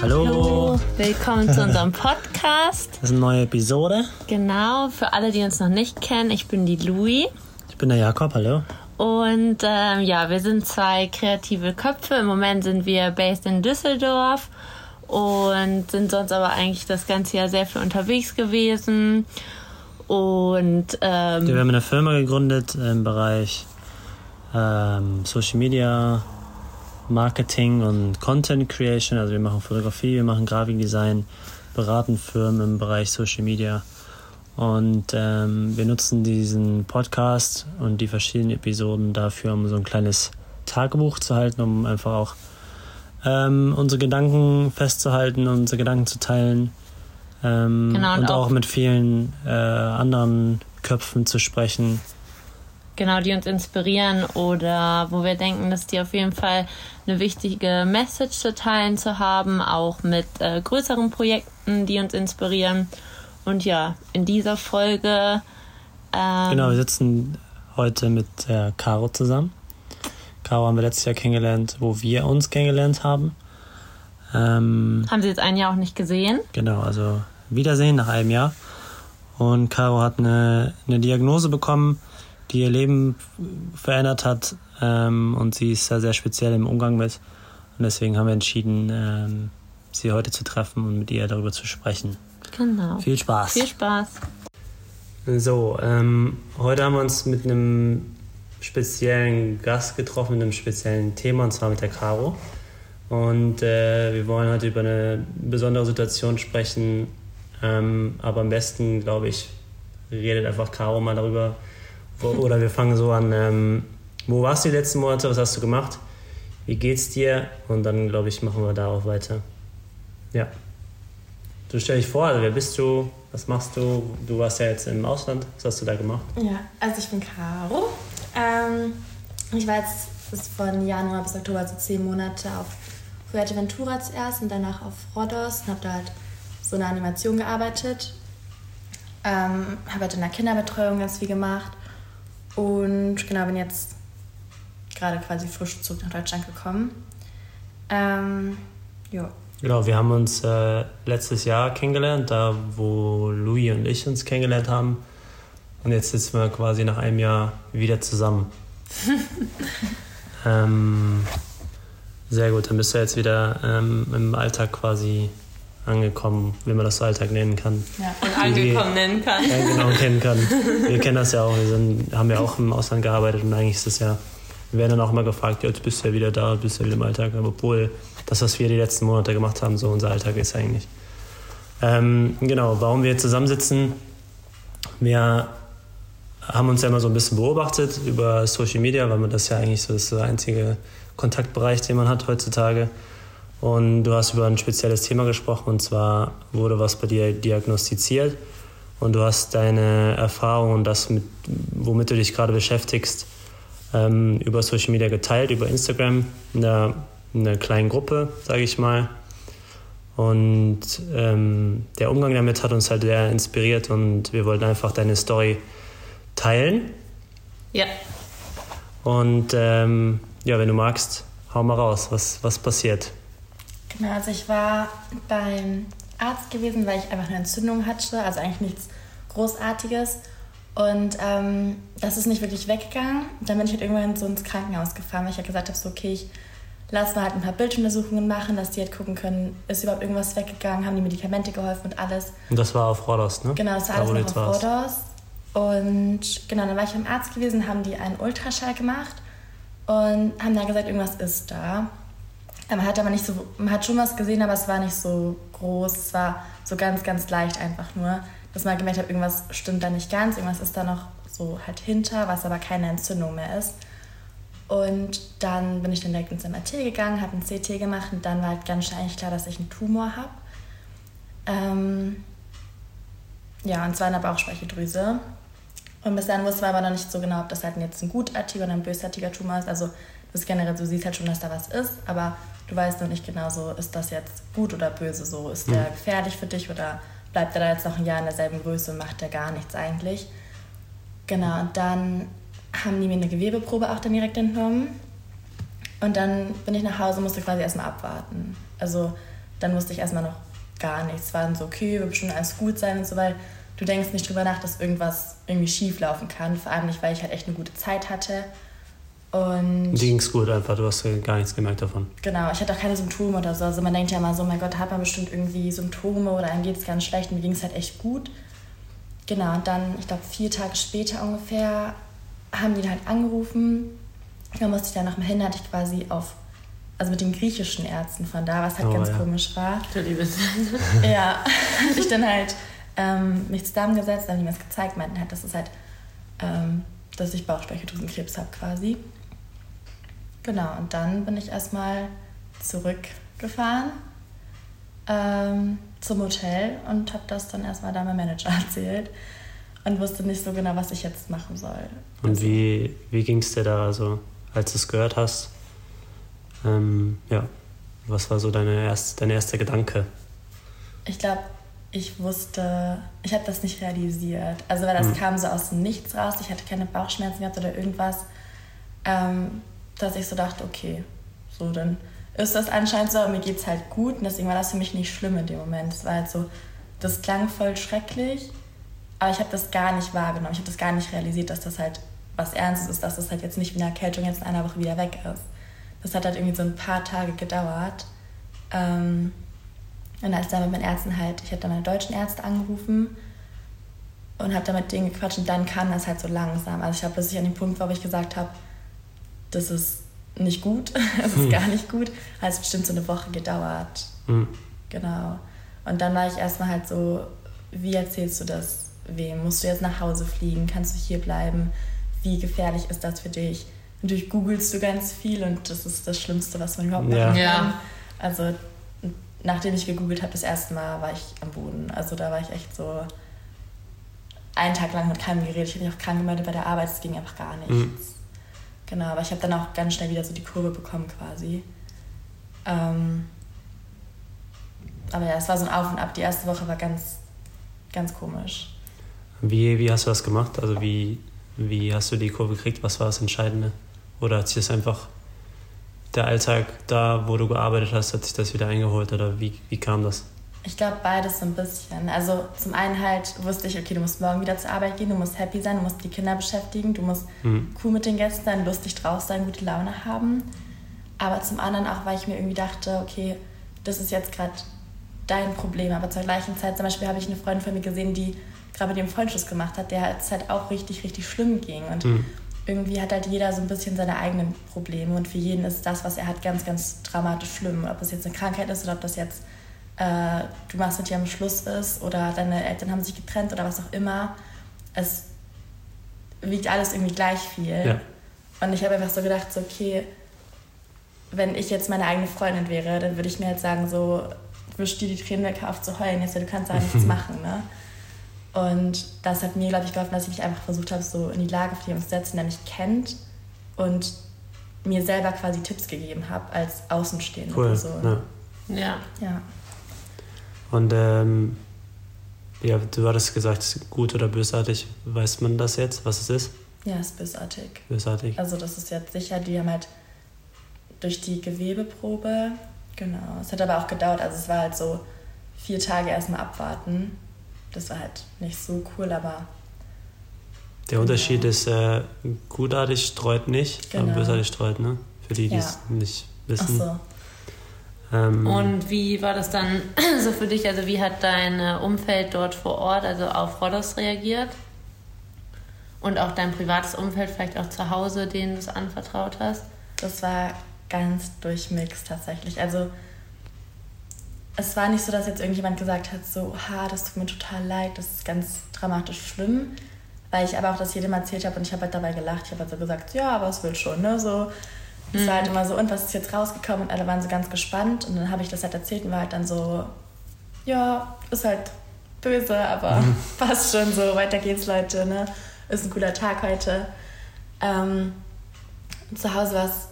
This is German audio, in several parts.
Hallo. Willkommen zu unserem Podcast. Das ist eine neue Episode. Genau, für alle, die uns noch nicht kennen, ich bin die Louis. Ich bin der Jakob, hallo. Und ähm, ja, wir sind zwei kreative Köpfe. Im Moment sind wir based in Düsseldorf und sind sonst aber eigentlich das ganze Jahr sehr viel unterwegs gewesen. Und ähm, wir haben eine Firma gegründet im Bereich ähm, Social Media, Marketing und Content Creation. Also wir machen Fotografie, wir machen Grafikdesign, beraten Firmen im Bereich Social Media. Und ähm, wir nutzen diesen Podcast und die verschiedenen Episoden dafür, um so ein kleines Tagebuch zu halten, um einfach auch ähm, unsere Gedanken festzuhalten, unsere Gedanken zu teilen. Ähm, genau, und, und auch, auch, mit vielen äh, anderen Köpfen zu sprechen. Genau, die uns inspirieren oder wo wir denken, dass die auf jeden Fall eine wichtige Message zu teilen zu haben, auch mit äh, größeren Projekten, die uns inspirieren. Und ja, in dieser Folge. Ähm, genau, wir sitzen heute mit äh, Caro zusammen. Caro haben wir letztes Jahr kennengelernt, wo wir uns kennengelernt haben. Ähm, haben Sie jetzt ein Jahr auch nicht gesehen? Genau, also Wiedersehen nach einem Jahr. Und Caro hat eine, eine Diagnose bekommen, die ihr Leben verändert hat. Ähm, und sie ist da sehr speziell im Umgang mit. Und deswegen haben wir entschieden, ähm, sie heute zu treffen und mit ihr darüber zu sprechen. Genau. Viel Spaß. Viel Spaß. So, ähm, heute haben wir uns mit einem speziellen Gast getroffen, mit einem speziellen Thema, und zwar mit der Caro. Und äh, wir wollen heute über eine besondere Situation sprechen. Ähm, aber am besten, glaube ich, redet einfach Caro mal darüber. Oder wir fangen so an. Ähm, wo warst du die letzten Monate? Was hast du gemacht? Wie geht's dir? Und dann, glaube ich, machen wir darauf weiter. Ja. Du stell dich vor, also wer bist du? Was machst du? Du warst ja jetzt im Ausland. Was hast du da gemacht? Ja, also ich bin Caro. Ähm, ich war jetzt von Januar bis Oktober, also zehn Monate auf Fuerteventura zuerst und danach auf Rhodos und habe da halt so eine Animation gearbeitet. Ähm, habe halt in der Kinderbetreuung ganz viel gemacht und genau bin jetzt gerade quasi frisch zurück nach Deutschland gekommen. Ähm, ja. Genau, wir haben uns äh, letztes Jahr kennengelernt, da wo Louis und ich uns kennengelernt haben. Und jetzt sitzen wir quasi nach einem Jahr wieder zusammen. ähm, sehr gut, dann bist du jetzt wieder ähm, im Alltag quasi angekommen, wie man das so Alltag nennen kann. Ja, und angekommen nennen kann. Ja, genau, kennen kann. Wir kennen das ja auch, wir sind, haben ja auch im Ausland gearbeitet und eigentlich ist es ja, wir werden dann auch immer gefragt, ja, jetzt bist du ja wieder da, bist du ja wieder im Alltag, aber obwohl das, was wir die letzten Monate gemacht haben, so unser Alltag ist eigentlich. Ähm, genau, warum wir zusammensitzen, wir haben uns ja immer so ein bisschen beobachtet über Social Media, weil man das ja eigentlich so ist der einzige Kontaktbereich, den man hat heutzutage. Und du hast über ein spezielles Thema gesprochen und zwar wurde was bei dir diagnostiziert und du hast deine Erfahrung und das, mit, womit du dich gerade beschäftigst, ähm, über Social Media geteilt, über Instagram in einer, in einer kleinen Gruppe, sage ich mal. Und ähm, der Umgang damit hat uns halt sehr inspiriert und wir wollten einfach deine Story teilen. Ja. Und ähm, ja, wenn du magst, hau mal raus, was, was passiert. Genau, also ich war beim Arzt gewesen, weil ich einfach eine Entzündung hatte, also eigentlich nichts Großartiges. Und ähm, das ist nicht wirklich weggegangen. Dann bin ich halt irgendwann so ins Krankenhaus gefahren, weil ich halt gesagt habe, so, okay, ich lass mal halt ein paar Bilduntersuchungen machen, dass die halt gucken können, ist überhaupt irgendwas weggegangen, haben die Medikamente geholfen und alles. Und das war auf Rhodos, ne? Genau, das war da, alles noch auf Rhodos. Und genau, dann war ich beim Arzt gewesen, haben die einen Ultraschall gemacht und haben dann gesagt, irgendwas ist da. Man hat aber nicht so, man hat schon was gesehen, aber es war nicht so groß. Es war so ganz, ganz leicht einfach nur, dass man gemerkt hat, irgendwas stimmt da nicht ganz, irgendwas ist da noch so halt hinter, was aber keine Entzündung mehr ist. Und dann bin ich dann direkt ins MRT gegangen, habe ein CT gemacht und dann war halt ganz schnell klar, dass ich einen Tumor habe. Ähm, ja, und zwar in der Bauchspeicheldrüse. Und bis dann wusste man aber noch nicht so genau, ob das halt jetzt ein gutartiger oder ein bösartiger Tumor ist. Also das generell, du siehst halt schon, dass da was ist, aber du weißt noch nicht genau so, ist das jetzt gut oder böse so, ist der mhm. gefährlich für dich oder bleibt er da jetzt noch ein Jahr in derselben Größe und macht der gar nichts eigentlich. Genau, und dann haben die mir eine Gewebeprobe auch dann direkt entnommen. Und dann bin ich nach Hause, musste quasi erstmal abwarten. Also dann wusste ich erstmal noch gar nichts. War dann so, okay, wird bestimmt alles gut sein und so, weil du denkst nicht drüber nach, dass irgendwas irgendwie schief laufen kann. Vor allem nicht, weil ich halt echt eine gute Zeit hatte. Und Die ging es gut einfach, du hast gar nichts gemerkt davon. Genau, ich hatte auch keine Symptome oder so. Also man denkt ja immer so, mein Gott, hat man bestimmt irgendwie Symptome oder einem geht es ganz schlecht. Mir ging es halt echt gut. Genau, und dann, ich glaube, vier Tage später ungefähr, haben die halt angerufen. Da musste ich dann noch mal hin, hatte ich quasi auf, also mit den griechischen Ärzten von da, was halt oh, ganz ja. komisch war. Du liebes. ja, hatte ich dann halt ähm, mich zusammengesetzt, dann haben die mir das gezeigt, meinten halt, dass es halt, ähm, dass ich Bauchspeicheldrüsenkrebs habe quasi. Genau, und dann bin ich erstmal zurückgefahren ähm, zum Hotel und habe das dann erstmal da meinem Manager erzählt und wusste nicht so genau, was ich jetzt machen soll. Und also, wie, wie ging es dir da, also, als du es gehört hast? Ähm, ja, was war so deine erst, dein erster Gedanke? Ich glaube, ich wusste, ich habe das nicht realisiert. Also, weil das hm. kam so aus dem Nichts raus. Ich hatte keine Bauchschmerzen gehabt oder irgendwas. Ähm, dass ich so dachte, okay, so dann ist das anscheinend so, mir geht es halt gut und deswegen war das für mich nicht schlimm in dem Moment. Es war halt so, das klang voll schrecklich, aber ich habe das gar nicht wahrgenommen. Ich habe das gar nicht realisiert, dass das halt was Ernstes ist, dass das halt jetzt nicht wie eine Erkältung jetzt in einer Woche wieder weg ist. Das hat halt irgendwie so ein paar Tage gedauert. Ähm, und als dann mit meinen Ärzten halt, ich habe dann meine deutschen Ärzte angerufen und habe dann mit denen gequatscht und dann kam das halt so langsam. Also ich habe plötzlich an den Punkt, wo ich gesagt habe, das ist nicht gut, das ist hm. gar nicht gut. Hat es bestimmt so eine Woche gedauert. Hm. Genau. Und dann war ich erstmal halt so, wie erzählst du das wem? Musst du jetzt nach Hause fliegen? Kannst du hier bleiben? Wie gefährlich ist das für dich? Natürlich googelst du ganz viel und das ist das Schlimmste, was man überhaupt machen ja. kann. Also nachdem ich gegoogelt habe, das erste Mal war ich am Boden. Also da war ich echt so einen Tag lang mit keinem geredet. Ich habe mich auch krank gemeldet bei der Arbeit, es ging einfach gar nichts. Mhm. Genau, aber ich habe dann auch ganz schnell wieder so die Kurve bekommen quasi. Ähm, aber ja, es war so ein Auf und Ab. Die erste Woche war ganz, ganz komisch. Wie, wie hast du das gemacht? Also wie, wie hast du die Kurve gekriegt? Was war das Entscheidende? Oder hat sich das einfach der Alltag da, wo du gearbeitet hast, hat sich das wieder eingeholt? Oder wie, wie kam das? Ich glaube beides so ein bisschen. Also zum einen halt wusste ich, okay, du musst morgen wieder zur Arbeit gehen, du musst happy sein, du musst die Kinder beschäftigen, du musst mhm. cool mit den Gästen sein, lustig draus sein, gute Laune haben. Aber zum anderen auch, weil ich mir irgendwie dachte, okay, das ist jetzt gerade dein Problem. Aber zur gleichen Zeit, zum Beispiel habe ich eine Freundin von mir gesehen, die gerade mit dem Freundschuss gemacht hat, der es halt auch richtig, richtig schlimm ging. Und mhm. Irgendwie hat halt jeder so ein bisschen seine eigenen Probleme. Und für jeden ist das, was er hat, ganz, ganz dramatisch schlimm. Ob das jetzt eine Krankheit ist oder ob das jetzt äh, du machst mit dir am Schluss ist oder deine Eltern haben sich getrennt oder was auch immer. Es wiegt alles irgendwie gleich viel. Ja. Und ich habe einfach so gedacht, so, okay, wenn ich jetzt meine eigene Freundin wäre, dann würde ich mir halt sagen, so, wisch dir die Tränen weg, auf zu heulen, jetzt, du kannst da nichts machen, ne? Und das hat mir, glaube ich, geholfen, dass ich mich einfach versucht habe, so in die Lage von jemandem zu setzen, der mich kennt und mir selber quasi Tipps gegeben habe als Außenstehende cool. So. Ja. ja. ja. Und ähm, ja, du hattest gesagt, gut oder bösartig. Weiß man das jetzt, was es ist? Ja, es ist bösartig. Bösartig. Also das ist jetzt sicher, die haben halt durch die Gewebeprobe, genau. Es hat aber auch gedauert, also es war halt so vier Tage erstmal abwarten. Das war halt nicht so cool, aber. Der genau. Unterschied ist, äh, gutartig streut nicht, genau. aber bösartig streut, ne? Für die, die ja. es nicht wissen. Ach so. Ähm, und wie war das dann so für dich? Also wie hat dein Umfeld dort vor Ort, also auf Rodos reagiert? Und auch dein privates Umfeld, vielleicht auch zu Hause, denen du es anvertraut hast? Das war ganz durchmixed tatsächlich. Also es war nicht so, dass jetzt irgendjemand gesagt hat, so, ha, das tut mir total leid, das ist ganz dramatisch schlimm. Weil ich aber auch das jedem erzählt habe und ich habe halt dabei gelacht. Ich habe halt so gesagt, ja, aber es wird schon, ne? So, es war halt mhm. immer so, und was ist jetzt rausgekommen? Und alle waren so ganz gespannt. Und dann habe ich das halt erzählt und war halt dann so, ja, ist halt böse, aber mhm. passt schon so, weiter geht's, Leute, ne? Ist ein cooler Tag heute. Ähm, zu Hause war es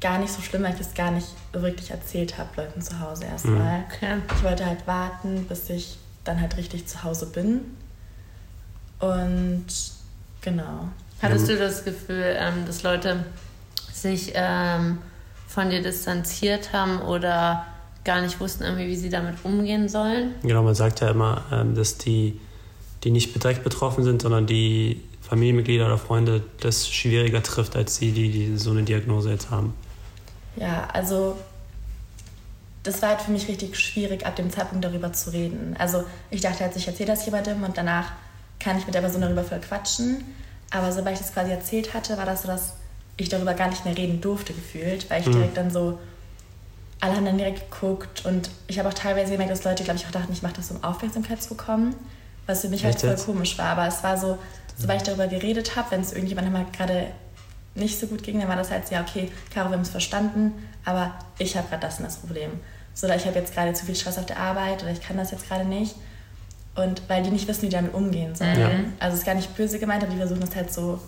gar nicht so schlimm, weil ich das gar nicht wirklich erzählt habe, Leuten zu Hause erstmal. Mhm. Okay. Ich wollte halt warten, bis ich dann halt richtig zu Hause bin. Und genau. Hattest du das Gefühl, ähm, dass Leute sich ähm, von dir distanziert haben oder gar nicht wussten, irgendwie, wie sie damit umgehen sollen? Genau, man sagt ja immer, ähm, dass die, die nicht direkt betroffen sind, sondern die Familienmitglieder oder Freunde das schwieriger trifft, als die, die, die so eine Diagnose jetzt haben. Ja, also das war halt für mich richtig schwierig, ab dem Zeitpunkt darüber zu reden. Also ich dachte jetzt, ich erzähle das jemandem und danach kann ich mit der Person darüber voll quatschen. Aber sobald ich das quasi erzählt hatte, war das so, dass ich darüber gar nicht mehr reden durfte gefühlt, weil ich Mhm. direkt dann so, alle haben dann direkt geguckt und ich habe auch teilweise gemerkt, dass Leute, glaube ich, auch dachten, ich mache das, um Aufmerksamkeit zu bekommen, was für mich halt Echt voll jetzt? komisch war. Aber es war so, sobald ich darüber geredet habe, wenn es irgendjemandem mal gerade nicht so gut ging, dann war das halt so, ja, okay, Caro, wir haben es verstanden, aber ich habe gerade das und das Problem. So, oder ich habe jetzt gerade zu viel Stress auf der Arbeit oder ich kann das jetzt gerade nicht. Und weil die nicht wissen, wie die damit umgehen sollen. Ja. Also es ist gar nicht böse gemeint, aber die versuchen das halt so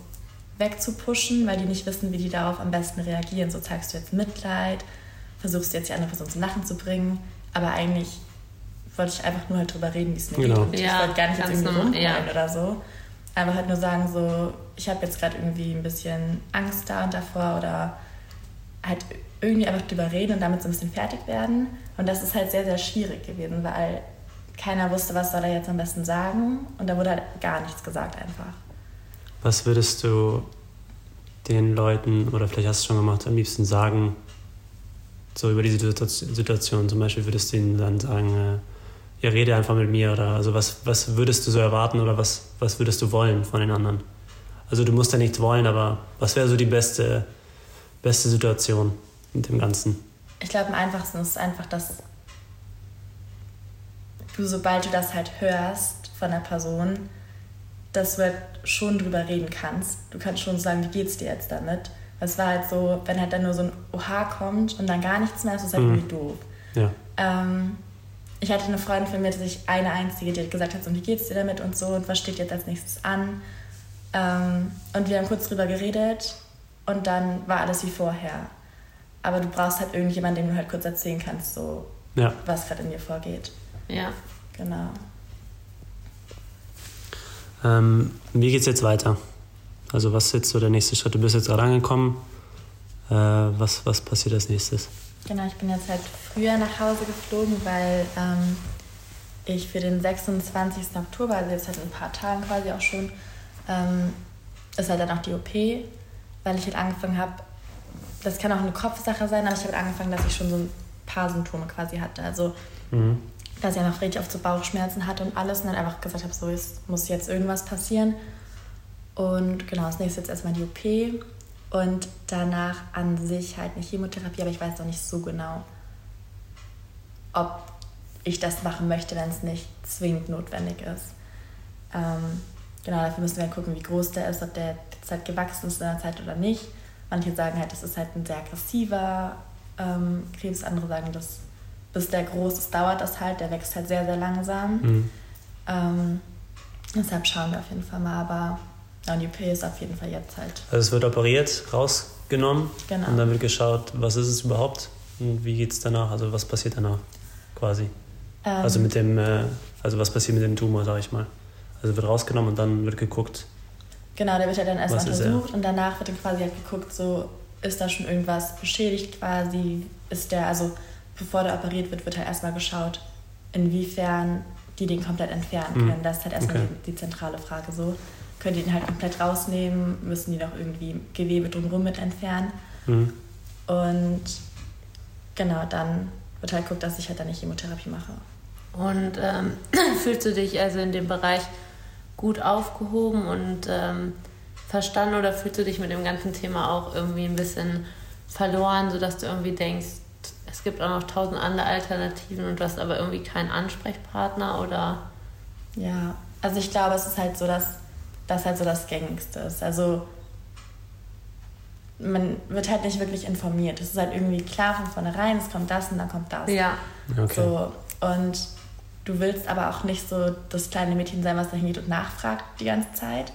wegzupushen, weil die nicht wissen, wie die darauf am besten reagieren. So zeigst du jetzt Mitleid, versuchst jetzt die andere Person zum Lachen zu bringen, aber eigentlich wollte ich einfach nur halt drüber reden, wie es mir Genau. geht. Und ich Ja, wollte gar nicht jetzt irgendwie rumheulen ja. oder so. Aber halt nur sagen so, ich habe jetzt gerade irgendwie ein bisschen Angst da und davor oder halt irgendwie einfach drüber reden und damit so ein bisschen fertig werden. Und das ist halt sehr, sehr schwierig gewesen, weil keiner wusste, was soll er jetzt am besten sagen. Und da wurde halt gar nichts gesagt einfach. Was würdest du den Leuten, oder vielleicht hast du es schon gemacht, am liebsten sagen, so über Situa- Situation? Zum Beispiel würdest du ihnen dann sagen, äh, ja, rede einfach mit mir oder also was, was würdest du so erwarten oder was, was würdest du wollen von den anderen? Also du musst ja nichts wollen, aber was wäre so die beste, beste Situation mit dem Ganzen? Ich glaube, am einfachsten ist einfach, dass du, sobald du das halt hörst von der Person, dass du halt schon drüber reden kannst. Du kannst schon sagen, wie geht's dir jetzt damit? Es war halt so, wenn halt dann nur so ein Oha kommt und dann gar nichts mehr ist, ist es halt Mhm. irgendwie doof. Ja. Ähm, ich hatte eine Freundin von mir, die sich eine einzige, die hat gesagt hat, so, wie geht's dir damit und so und was steht jetzt als nächstes an? Ähm, und wir haben kurz drüber geredet und dann war alles wie vorher. Aber du brauchst halt irgendjemanden, dem du halt kurz erzählen kannst, so Ja. was gerade in dir vorgeht. Ja. Genau. Ähm, wie geht's jetzt weiter? Also was ist jetzt so der nächste Schritt? Du bist jetzt gerade angekommen. Äh, was, was passiert als nächstes? Genau, ich bin jetzt halt früher nach Hause geflogen, weil ähm, ich für den 26. Oktober, also jetzt halt in ein paar Tagen quasi auch schon, ähm, ist halt dann auch die OP, weil ich halt angefangen habe, das kann auch eine Kopfsache sein, aber ich habe halt angefangen, dass ich schon so ein paar Symptome quasi hatte. Also, Mhm. dass ich einfach richtig oft so Bauchschmerzen hatte und alles und dann einfach gesagt habe, so, es muss jetzt irgendwas passieren. Und genau, das nächste ist jetzt erstmal die OP und danach an sich halt eine Chemotherapie, aber ich weiß noch nicht so genau, ob ich das machen möchte, wenn es nicht zwingend notwendig ist. Ähm, genau, dafür müssen wir halt gucken, wie groß der ist, ob der jetzt halt gewachsen ist in der Zeit oder nicht. Manche sagen halt, das ist halt ein sehr aggressiver ähm, Krebs, andere sagen, dass bis der groß ist, dauert das halt, der wächst halt sehr, sehr langsam. Mhm. Ähm, deshalb schauen wir auf jeden Fall mal, aber ja, und die OP ist auf jeden Fall jetzt halt. Also es wird operiert, rausgenommen Genau. und dann wird geschaut, was ist es überhaupt und wie geht es danach, also was passiert danach quasi. Ähm, Also mit dem, äh, also was passiert mit dem Tumor, sag ich mal. Also wird rausgenommen und dann wird geguckt. Genau, der wird halt dann erstmal ist er? untersucht und danach wird dann quasi halt geguckt, so ist da schon irgendwas beschädigt quasi, ist der, also bevor der operiert wird, wird halt erstmal geschaut, inwiefern die den komplett entfernen Mhm. können. Das ist halt erstmal Okay. die, die zentrale Frage so. Können die den halt komplett rausnehmen, müssen die noch irgendwie Gewebe drumherum mit entfernen Mhm. und genau, dann wird halt geguckt, dass ich halt dann eine Chemotherapie mache. Und ähm, fühlst du dich also in dem Bereich gut aufgehoben und ähm, verstanden oder fühlst du dich mit dem ganzen Thema auch irgendwie ein bisschen verloren, sodass du irgendwie denkst, es gibt auch noch tausend andere Alternativen und du hast aber irgendwie keinen Ansprechpartner oder Ja, also ich glaube, es ist halt so, dass das halt so das Gängigste ist. Also man wird halt nicht wirklich informiert. Es ist halt irgendwie klar von vornherein, es kommt das und dann kommt das. ja. Okay. So, und du willst aber auch nicht so das kleine Mädchen sein, was da hingeht und nachfragt die ganze Zeit,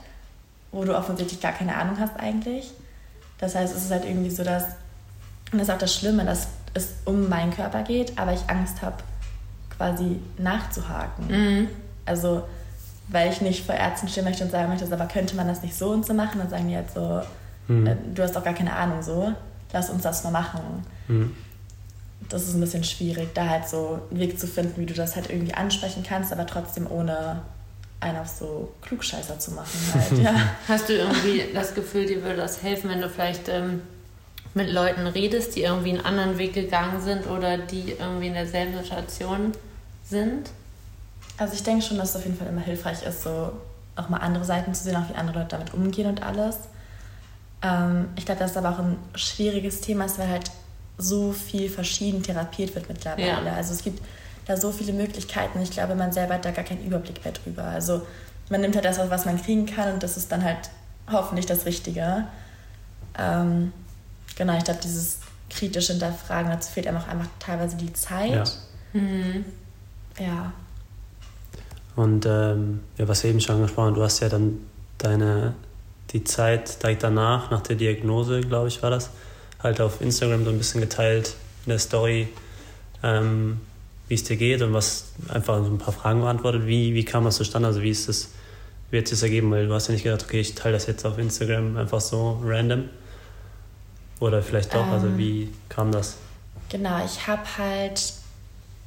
wo du offensichtlich gar keine Ahnung hast eigentlich. Das heißt, es ist halt irgendwie so, dass Und das ist auch das Schlimme, dass es um meinen Körper geht, aber ich Angst habe, quasi nachzuhaken. Mhm. Also, weil ich nicht vor Ärzten stehen möchte und sagen möchte, aber könnte man das nicht so und so machen? Dann sagen die halt so, mhm. äh, du hast doch gar keine Ahnung so, lass uns das mal machen. Mhm. Das ist ein bisschen schwierig, da halt so einen Weg zu finden, wie du das halt irgendwie ansprechen kannst, aber trotzdem ohne einen auf so Klugscheißer zu machen. Halt, ja. Hast du irgendwie das Gefühl, dir würde das helfen, wenn du vielleicht ähm, mit Leuten redest, die irgendwie einen anderen Weg gegangen sind oder die irgendwie in derselben Situation sind? Also ich denke schon, dass es auf jeden Fall immer hilfreich ist, so auch mal andere Seiten zu sehen, auch wie andere Leute damit umgehen und alles. Ähm, ich glaube, das ist aber auch ein schwieriges Thema, weil halt so viel verschieden therapiert wird mittlerweile. Ja. Also es gibt da so viele Möglichkeiten. Ich glaube, man selber hat da gar keinen Überblick mehr drüber. Also man nimmt halt das, was man kriegen kann und das ist dann halt hoffentlich das Richtige. Ähm, genau, ich glaube, dieses kritische Hinterfragen, dazu fehlt einem auch einfach teilweise die Zeit. Ja. Mhm. ja. Und ähm, ja, was wir eben schon angesprochen du hast ja dann deine, die Zeit direkt danach, nach der Diagnose, glaube ich, war das, halt auf Instagram so ein bisschen geteilt in der Story, ähm, wie es dir geht und was einfach so ein paar Fragen beantwortet. Wie, wie kam das zustande? Also wie ist das, wie hat es ergeben? Weil du hast ja nicht gedacht, okay, ich teile das jetzt auf Instagram einfach so random. Oder vielleicht doch, also ähm, also wie kam das? Genau, ich habe halt,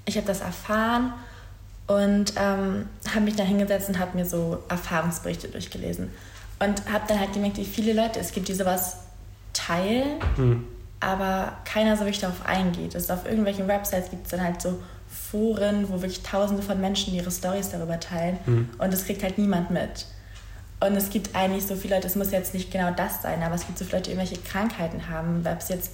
ich habe das erfahren und ähm, habe mich da hingesetzt und habe mir so Erfahrungsberichte durchgelesen. Und habe dann halt gemerkt, wie viele Leute es gibt, die sowas teilen, mhm. aber keiner so wirklich darauf eingeht. Es auf irgendwelchen Websites gibt es dann halt so Foren, wo wirklich tausende von Menschen ihre Stories darüber teilen mhm. und es kriegt halt niemand mit. Und es gibt eigentlich so viele Leute, es muss jetzt nicht genau das sein, aber es gibt so viele Leute, die irgendwelche Krankheiten haben, ob es jetzt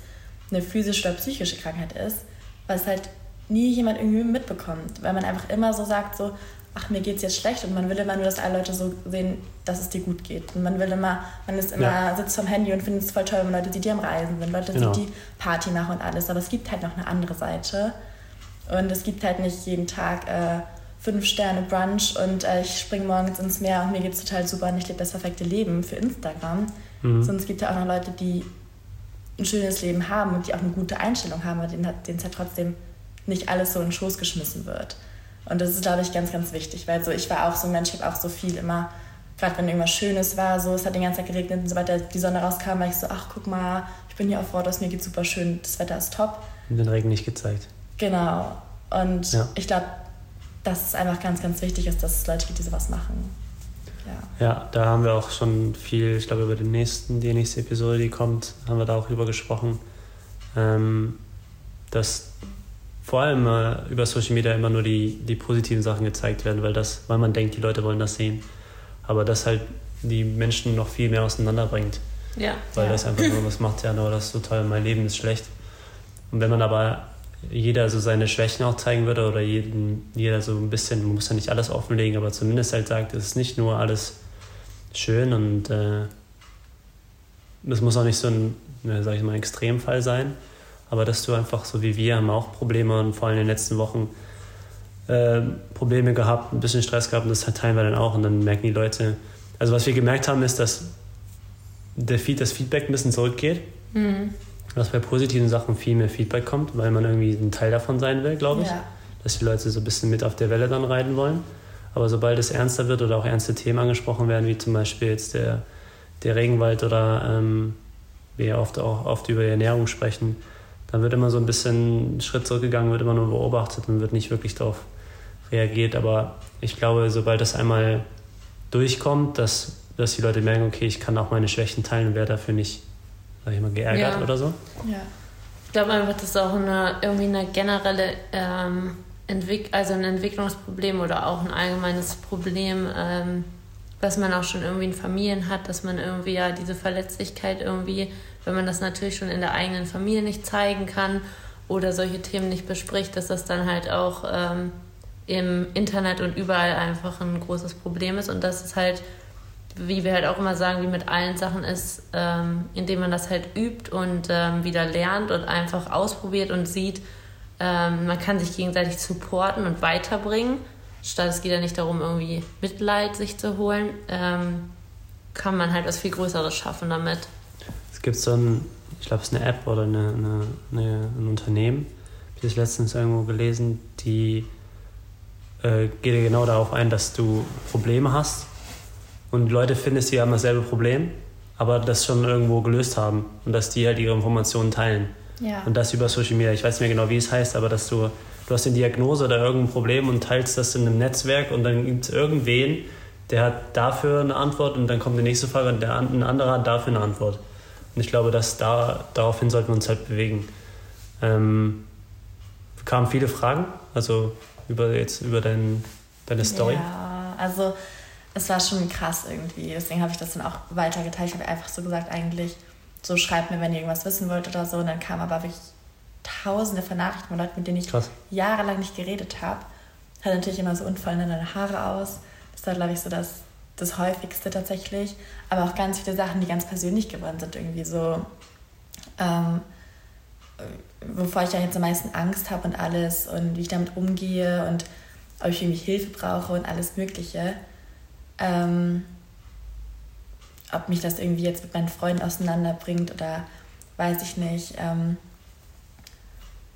eine physische oder psychische Krankheit ist, was halt nie jemand irgendwie mitbekommt, weil man einfach immer so sagt, so, ach, mir geht's jetzt schlecht und man will immer nur, dass alle Leute so sehen, dass es dir gut geht. Und man will immer, man ist immer, ja. sitzt vom Handy und findet es voll toll, wenn Leute sieht, die am Reisen sind, Leute genau. sieht, die Party machen und alles. Aber es gibt halt noch eine andere Seite. Und es gibt halt nicht jeden Tag äh, fünf Sterne Brunch und äh, ich springe morgens ins Meer und mir geht es total super und ich lebe das perfekte Leben für Instagram. Mhm. Sondern es gibt ja auch noch Leute, die ein schönes Leben haben und die auch eine gute Einstellung haben, aber denen, denen es halt trotzdem nicht alles so in den Schoß geschmissen wird. Und das ist, glaube ich, ganz, ganz wichtig, weil so ich war auch so ein Mensch, ich habe auch so viel immer, gerade wenn irgendwas Schönes war, so es hat den ganzen Tag geregnet und sobald die Sonne rauskam, war ich so, ach guck mal, ich bin hier auf Rhodos, mir geht super schön, das Wetter ist top. Und den Regen nicht gezeigt. Genau. Und ja. ich glaube, dass es einfach ganz, ganz wichtig ist, dass es Leute gibt, die sowas machen. Ja. ja, da haben wir auch schon viel, ich glaube, über den nächsten, die nächste Episode, die kommt, haben wir da auch drüber gesprochen, ähm, dass vor allem äh, über Social Media immer nur die, die positiven Sachen gezeigt werden, weil, das, weil man denkt, die Leute wollen das sehen. Aber das halt die Menschen noch viel mehr auseinanderbringt. Ja. Weil ja. das einfach nur, was macht ja nur, das ist so toll, mein Leben ist schlecht. Und wenn man aber jeder so seine Schwächen auch zeigen würde oder jeden, jeder so ein bisschen, man muss ja nicht alles offenlegen, aber zumindest halt sagt, es ist nicht nur alles schön und äh, das muss auch nicht so ein, ne, sag ich mal, Extremfall sein, aber dass du einfach so wie wir haben auch Probleme und vor allem in den letzten Wochen äh, Probleme gehabt, ein bisschen Stress gehabt und das teilen wir dann auch und dann merken die Leute, also was wir gemerkt haben ist, dass der Feed, das Feedback ein bisschen zurückgeht. Mhm dass bei positiven Sachen viel mehr Feedback kommt, weil man irgendwie ein Teil davon sein will, glaube ich. Ja. Dass die Leute so ein bisschen mit auf der Welle dann reiten wollen. Aber sobald es ernster wird oder auch ernste Themen angesprochen werden, wie zum Beispiel jetzt der, der Regenwald oder ähm, wir oft auch oft über die Ernährung sprechen, dann wird immer so ein bisschen einen Schritt zurückgegangen, wird immer nur beobachtet und wird nicht wirklich darauf reagiert. Aber ich glaube, sobald das einmal durchkommt, dass, dass die Leute merken, okay, ich kann auch meine Schwächen teilen und werde dafür nicht sag ich mal, geärgert ja. oder so? Ja. Ich glaube einfach, das ist auch eine, irgendwie eine generelle ähm, Entwick also ein Entwicklungsproblem oder auch ein allgemeines Problem, ähm, was man auch schon irgendwie in Familien hat, dass man irgendwie ja diese Verletzlichkeit irgendwie, wenn man das natürlich schon in der eigenen Familie nicht zeigen kann oder solche Themen nicht bespricht, dass das dann halt auch ähm, im Internet und überall einfach ein großes Problem ist und das ist halt wie wir halt auch immer sagen, wie mit allen Sachen ist, ähm, indem man das halt übt und ähm, wieder lernt und einfach ausprobiert und sieht, ähm, man kann sich gegenseitig supporten und weiterbringen. Statt es geht ja nicht darum, irgendwie Mitleid sich zu holen, ähm, kann man halt was viel Größeres schaffen damit. Es gibt so ein, ich glaube, es ist eine App oder eine, eine, eine, ein Unternehmen, ich habe das letztens irgendwo gelesen, die äh, geht genau darauf ein, dass du Probleme hast und Leute findest, die haben dasselbe Problem, aber das schon irgendwo gelöst haben und dass die halt ihre Informationen teilen. Ja. Und das über Social Media. Ich weiß nicht mehr genau, wie es heißt, aber dass du, du hast eine Diagnose oder irgendein Problem und teilst das in einem Netzwerk und dann gibt es irgendwen, der hat dafür eine Antwort und dann kommt die nächste Frage und der, ein anderer hat dafür eine Antwort. Und ich glaube, dass da, daraufhin sollten wir uns halt bewegen. Ähm, kamen viele Fragen, also über jetzt über dein, deine Story. Ja, also es war schon krass irgendwie. Deswegen habe ich das dann auch weitergeteilt. Ich habe einfach so gesagt, eigentlich, so schreibt mir, wenn ihr irgendwas wissen wollt oder so. Und dann kamen aber wirklich tausende von Nachrichten von Leuten, mit denen ich Krass. jahrelang nicht geredet habe. Hat natürlich immer so unfallende Haare aus. Das war, glaube ich, so das, das häufigste tatsächlich. Aber auch ganz viele Sachen, die ganz persönlich geworden sind. Irgendwie so, ähm, wovor ich ja jetzt am meisten Angst habe und alles. Und wie ich damit umgehe und ob ich irgendwie Hilfe brauche und alles Mögliche. Ähm, ob mich das irgendwie jetzt mit meinen Freunden auseinanderbringt oder weiß ich nicht. Ähm,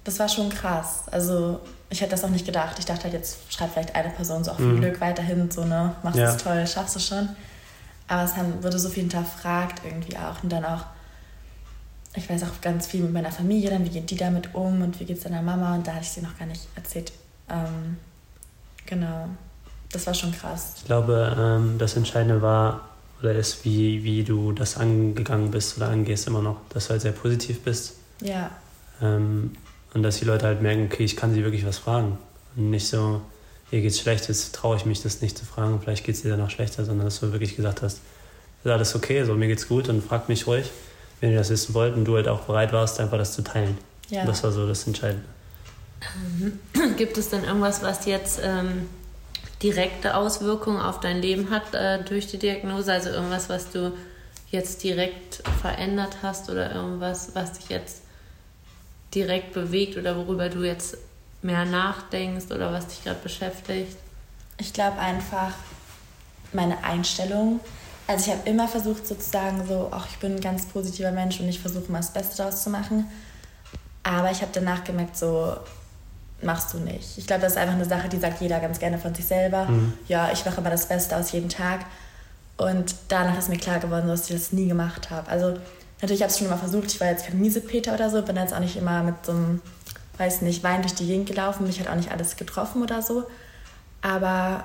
das war schon krass. Also ich hätte das auch nicht gedacht. Ich dachte halt, jetzt schreibt vielleicht eine Person so auch viel Mhm. Glück weiterhin, so, ne, machst Ja. es toll, schaffst du schon. Aber es haben, wurde so viel hinterfragt irgendwie auch. Und dann auch, ich weiß auch ganz viel mit meiner Familie, dann wie geht die damit um und wie geht es deiner Mama? Und da hatte ich sie noch gar nicht erzählt. Ähm, genau. Das war schon krass. Ich glaube, ähm, das Entscheidende war oder ist, wie, wie du das angegangen bist oder angehst immer noch, dass du halt sehr positiv bist Ja, ähm, und dass die Leute halt merken, okay, ich kann sie wirklich was fragen und nicht so, ihr geht's schlecht, jetzt traue ich mich das nicht zu fragen, vielleicht geht es dir danach schlechter, sondern dass du wirklich gesagt hast, ist alles okay, so mir geht's gut und fragt mich ruhig, wenn ihr das wissen wollt und du halt auch bereit warst, einfach das zu teilen. ja. Das war so das Entscheidende. Gibt es denn irgendwas, was jetzt ähm, direkte Auswirkungen auf dein Leben hat äh, durch die Diagnose? Also irgendwas, was du jetzt direkt verändert hast oder irgendwas, was dich jetzt direkt bewegt oder worüber du jetzt mehr nachdenkst oder was dich gerade beschäftigt? Ich glaube einfach meine Einstellung. Also ich habe immer versucht sozusagen so, ach, ich bin ein ganz positiver Mensch und ich versuche immer das Beste daraus zu machen. Aber ich habe danach gemerkt, so machst du nicht. Ich glaube, das ist einfach eine Sache, die sagt jeder ganz gerne von sich selber. Mhm. Ja, ich mache immer das Beste aus jedem Tag. Und danach ist mir klar geworden, dass ich das nie gemacht habe. Also natürlich habe ich es schon immer versucht. Ich war jetzt kein Miesepeter oder so, bin jetzt auch nicht immer mit so einem, weiß nicht, Wein durch die Gegend gelaufen. Mich hat auch nicht alles getroffen oder so. Aber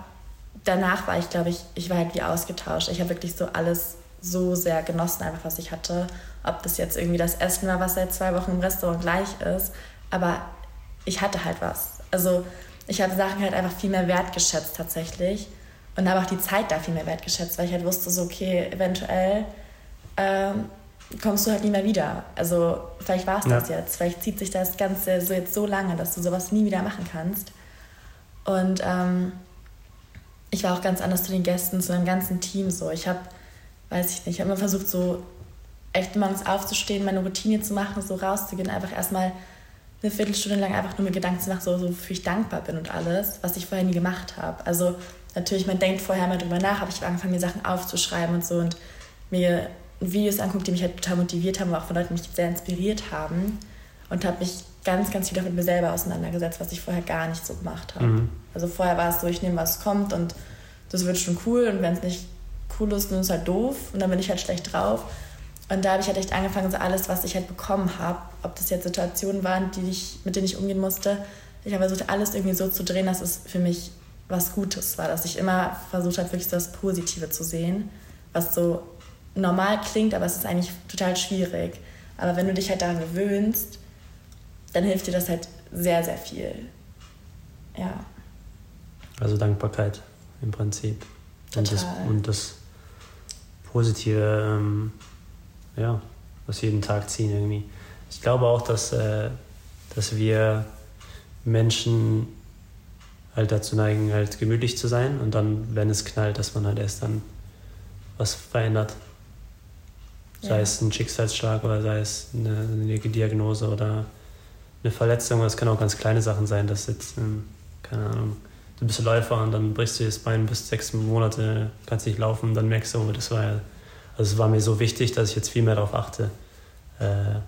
danach war ich, glaube ich, ich war halt wie ausgetauscht. Ich habe wirklich so alles so sehr genossen, einfach was ich hatte. Ob das jetzt irgendwie das Essen war, was seit zwei Wochen im Restaurant gleich ist. Aber ich hatte halt was. Also ich habe Sachen halt einfach viel mehr wertgeschätzt tatsächlich. Und habe auch die Zeit da viel mehr wertgeschätzt, weil ich halt wusste, so, okay, eventuell ähm, kommst du halt nie mehr wieder. Also vielleicht war es das Ja. jetzt. Vielleicht zieht sich das Ganze so jetzt so lange, dass du sowas nie wieder machen kannst. Und ähm, ich war auch ganz anders zu den Gästen, zu dem ganzen Team so. Ich habe, weiß ich nicht, ich habe immer versucht, so echt morgens aufzustehen, meine Routine zu machen, so rauszugehen, einfach erstmal eine Viertelstunde lang einfach nur mir Gedanken zu machen, so, so wofür ich dankbar bin und alles, was ich vorher nie gemacht habe. Also natürlich, man denkt vorher mal drüber nach, aber ich habe angefangen, mir Sachen aufzuschreiben und so und mir Videos anguckt, die mich halt total motiviert haben, aber auch von Leuten, die mich sehr inspiriert haben und habe mich ganz, ganz viel mit mir selber auseinandergesetzt, was ich vorher gar nicht so gemacht habe. Mhm. Also vorher war es so, ich nehme, was kommt und das wird schon cool und wenn es nicht cool ist, dann ist es halt doof und dann bin ich halt schlecht drauf. Und da habe ich halt echt angefangen, so alles, was ich halt bekommen habe, ob das jetzt Situationen waren, die ich, mit denen ich umgehen musste, ich habe versucht, alles irgendwie so zu drehen, dass es für mich was Gutes war, dass ich immer versucht habe, wirklich das Positive zu sehen, was so normal klingt, aber es ist eigentlich total schwierig. Aber wenn du dich halt daran gewöhnst, dann hilft dir das halt sehr, sehr viel. Ja, Also Dankbarkeit im Prinzip. Und das, Total. und das Positive, ähm, ja, aus jedem Tag ziehen irgendwie. Ich glaube auch, dass, äh, dass wir Menschen halt dazu neigen, halt gemütlich zu sein und dann, wenn es knallt, dass man halt erst dann was verändert. Sei Ja. es ein Schicksalsschlag oder sei es eine, eine Diagnose oder eine Verletzung. Es können auch ganz kleine Sachen sein, dass jetzt, ähm, keine Ahnung, du bist Läufer und dann brichst du das Bein bis sechs Monate, kannst nicht laufen, dann merkst du, oh, das war ja, also es war mir so wichtig, dass ich jetzt viel mehr darauf achte, äh,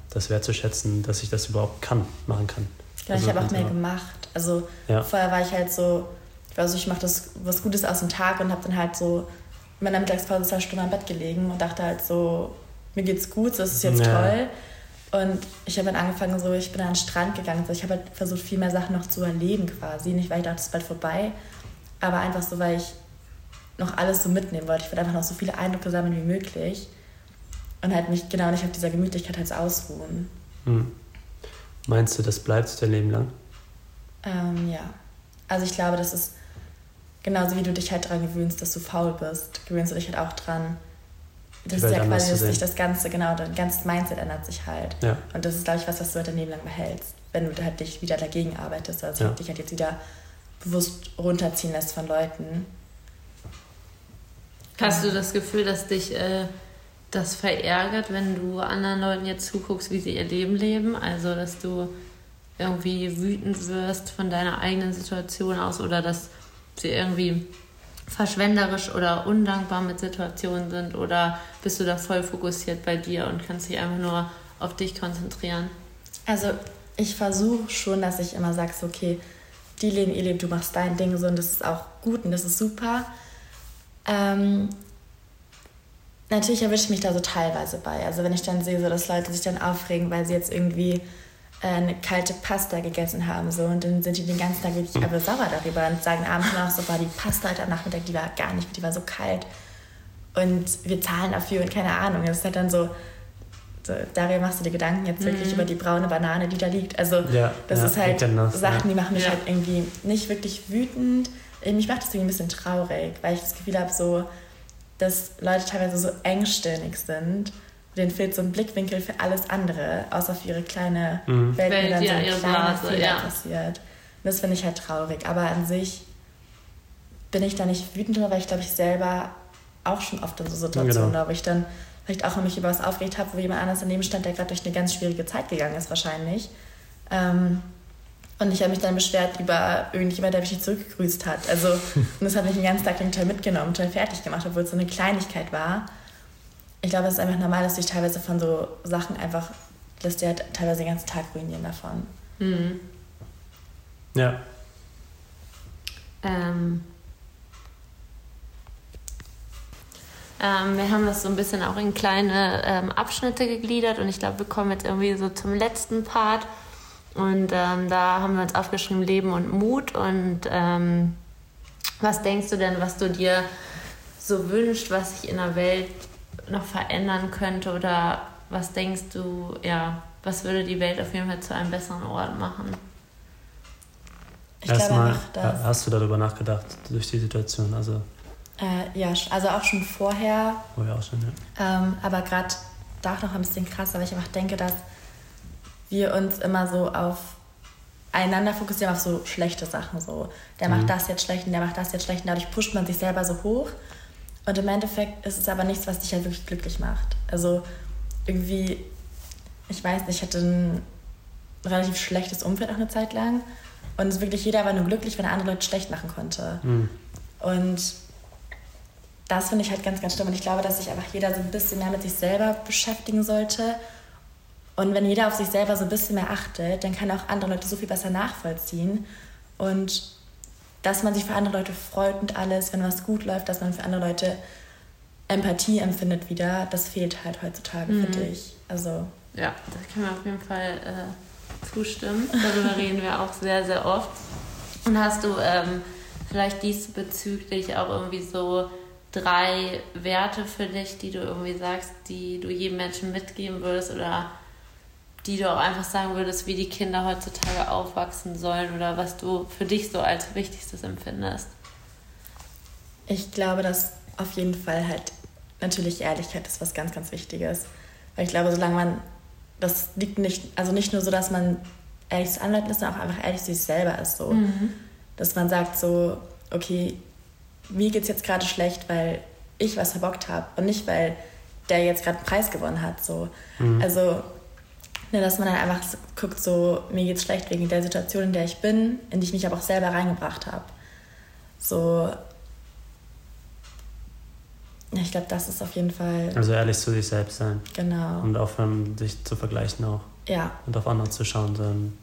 das wertzuschätzen, dass ich das überhaupt kann, machen kann. Ja, also, ich habe auch mehr gemacht. Also ja. vorher war ich halt so, also ich mache das was Gutes aus dem Tag und habe dann halt so in meiner Mittagspause zwei Stunden am Bett gelegen und dachte halt so, mir geht's gut, das ist jetzt ja. toll. Und ich habe dann angefangen, so, ich bin an den Strand gegangen. Also ich habe halt versucht, viel mehr Sachen noch zu erleben quasi. Nicht, weil ich dachte, es ist bald vorbei, aber einfach so, weil ich noch alles so mitnehmen wollte. Ich wollte einfach noch so viele Eindrücke sammeln wie möglich. Und halt mich genau nicht auf dieser Gemütlichkeit halt ausruhen. Hm. Meinst du, das bleibt dein Leben lang? Ähm, ja. Also ich glaube, das ist genauso wie du dich halt daran gewöhnst, dass du faul bist, gewöhnst du dich halt auch dran. Das ist ja quasi, dass sich das Ganze, genau, dein ganzes Mindset ändert sich halt. Ja. Und das ist, glaube ich, was, was du halt dein Leben lang behältst, wenn du halt dich wieder dagegen arbeitest. Also ja. dich halt jetzt wieder bewusst runterziehen lässt von Leuten. Hast du das Gefühl, dass dich äh, das verärgert, wenn du anderen Leuten jetzt zuguckst, wie sie ihr Leben leben? Also, dass du irgendwie wütend wirst von deiner eigenen Situation aus oder dass sie irgendwie verschwenderisch oder undankbar mit Situationen sind oder bist du da voll fokussiert bei dir und kannst dich einfach nur auf dich konzentrieren? Also ich versuche schon, dass ich immer sage, okay, die leben ihr Leben, du machst dein Ding so und das ist auch gut und das ist super. Ähm, natürlich erwische ich mich da so teilweise bei. Also wenn ich dann sehe, so, dass Leute sich dann aufregen, weil sie jetzt irgendwie eine kalte Pasta gegessen haben so und dann sind die den ganzen Tag wirklich hm. aber sauer darüber und sagen abends noch so, war die Pasta heute am Nachmittag, die war gar nicht, die war so kalt und wir zahlen dafür und keine Ahnung. Das ist halt dann so, so Daria, machst du dir Gedanken jetzt wirklich mhm. über die braune Banane, die da liegt? Also ja, das ja, ist halt das, Sachen, die machen mich ja. halt irgendwie nicht wirklich wütend. Mich macht das irgendwie ein bisschen traurig, weil ich das Gefühl habe, so dass Leute teilweise so engstirnig sind. Denen fehlt so ein Blickwinkel für alles andere, außer für ihre kleine mhm. Welt, die dann so ein kleiner Blase, Fehler ja. passiert. Und das finde ich halt traurig. Aber an sich bin ich da nicht wütend drüber, weil ich glaube, ich selber auch schon oft in so Situationen genau. wo ich dann vielleicht auch mich über was aufgeregt habe, wo jemand anders daneben stand, der gerade durch eine ganz schwierige Zeit gegangen ist wahrscheinlich. Ähm, und ich habe mich dann beschwert über irgendjemand, der mich nicht zurückgegrüßt hat. Also, und das hat mich den ganzen Tag total mitgenommen, total fertig gemacht, obwohl es so eine Kleinigkeit war. Ich glaube, es ist einfach normal, dass du dich teilweise von so Sachen einfach, lässt dir halt teilweise den ganzen Tag ruinieren davon. Mhm. Ja. Ähm. Ähm, wir haben das so ein bisschen auch in kleine ähm, Abschnitte gegliedert und ich glaube, wir kommen jetzt irgendwie so zum letzten Part. Und ähm, da haben wir uns aufgeschrieben Leben und Mut. Und ähm, was denkst du denn, was du dir so wünschst, was sich in der Welt noch verändern könnte? Oder was denkst du, ja, was würde die Welt auf jeden Fall zu einem besseren Ort machen? Ich Erstmal, glaube hast du darüber nachgedacht, durch die Situation? Also äh, ja, also auch schon vorher. Vorher auch schon, ja. Ähm, aber gerade da noch ein bisschen krasser, weil ich einfach denke, dass wir uns immer so auf einander fokussieren, auf so schlechte Sachen. So, der mhm. macht das jetzt schlecht und der macht das jetzt schlecht und dadurch pusht man sich selber so hoch. Und im Endeffekt ist es aber nichts, was dich halt wirklich glücklich macht. Also irgendwie, ich weiß nicht, ich hatte ein relativ schlechtes Umfeld auch eine Zeit lang. Und wirklich jeder war nur glücklich, wenn er andere Leute schlecht machen konnte. Mhm. Und das finde ich halt ganz, ganz schlimm. Und ich glaube, dass sich einfach jeder so ein bisschen mehr mit sich selber beschäftigen sollte und wenn jeder auf sich selber so ein bisschen mehr achtet, dann kann auch andere Leute so viel besser nachvollziehen. Und dass man sich für andere Leute freut und alles, wenn was gut läuft, dass man für andere Leute Empathie empfindet wieder, das fehlt halt heutzutage, mhm. finde ich. Also. Ja, da kann man auf jeden Fall äh, zustimmen. Darüber reden wir auch sehr, sehr oft. Und hast du ähm, vielleicht diesbezüglich auch irgendwie so drei Werte für dich, die du irgendwie sagst, die du jedem Menschen mitgeben würdest oder die du auch einfach sagen würdest, wie die Kinder heutzutage aufwachsen sollen oder was du für dich so als Wichtigstes empfindest? Ich glaube, dass auf jeden Fall halt natürlich Ehrlichkeit ist was ganz, ganz Wichtiges. Weil ich glaube, solange man, das liegt nicht, also nicht nur so, dass man ehrlich zu anderen ist, sondern auch einfach ehrlich zu sich selber ist. So. Mhm. Dass man sagt so, okay, mir geht es jetzt gerade schlecht, weil ich was verbockt habe und nicht, weil der jetzt gerade einen Preis gewonnen hat. So. Mhm. Also Ne, dass man dann einfach guckt, so, mir geht's schlecht wegen der Situation, in der ich bin, in die ich mich aber auch selber reingebracht habe. So. Ja, ich glaube, das ist auf jeden Fall. Also ehrlich zu sich selbst sein. Genau. Und aufhören, sich zu vergleichen auch. Ja. Und auf andere zu schauen, sondern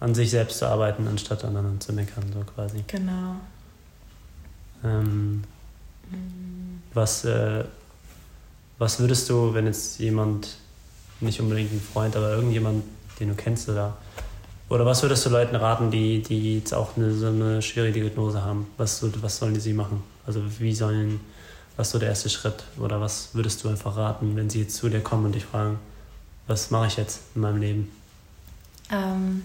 an sich selbst zu arbeiten, anstatt an anderen zu meckern, so quasi. Genau. Ähm, was, äh, was würdest du, wenn jetzt jemand, nicht unbedingt ein Freund, aber irgendjemand, den du kennst oder oder was würdest du Leuten raten, die, die jetzt auch eine, so eine schwierige Diagnose haben? Was, was sollen die sie machen? Also wie sollen, was ist so der erste Schritt? Oder was würdest du einfach raten, wenn sie jetzt zu dir kommen und dich fragen, was mache ich jetzt in meinem Leben? Ähm,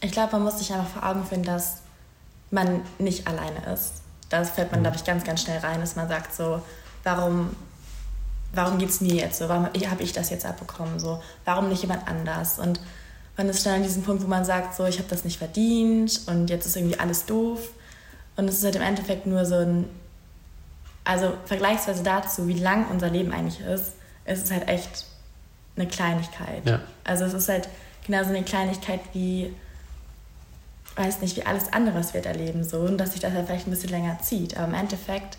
ich glaube, man muss sich einfach vor Augen führen, dass man nicht alleine ist. Da fällt man, mhm. glaube ich, ganz, ganz schnell rein, dass man sagt so, warum, warum geht es mir jetzt so? Warum habe ich das jetzt abbekommen? So, warum nicht jemand anders? Und man ist schnell an diesem Punkt, wo man sagt, so, ich habe das nicht verdient und jetzt ist irgendwie alles doof. Und es ist halt im Endeffekt nur so ein, also vergleichsweise dazu, wie lang unser Leben eigentlich ist, ist es halt echt eine Kleinigkeit. Ja. Also es ist halt genauso eine Kleinigkeit wie, weiß nicht, wie alles andere, was wir erleben, so, und dass sich das halt vielleicht ein bisschen länger zieht. Aber im Endeffekt,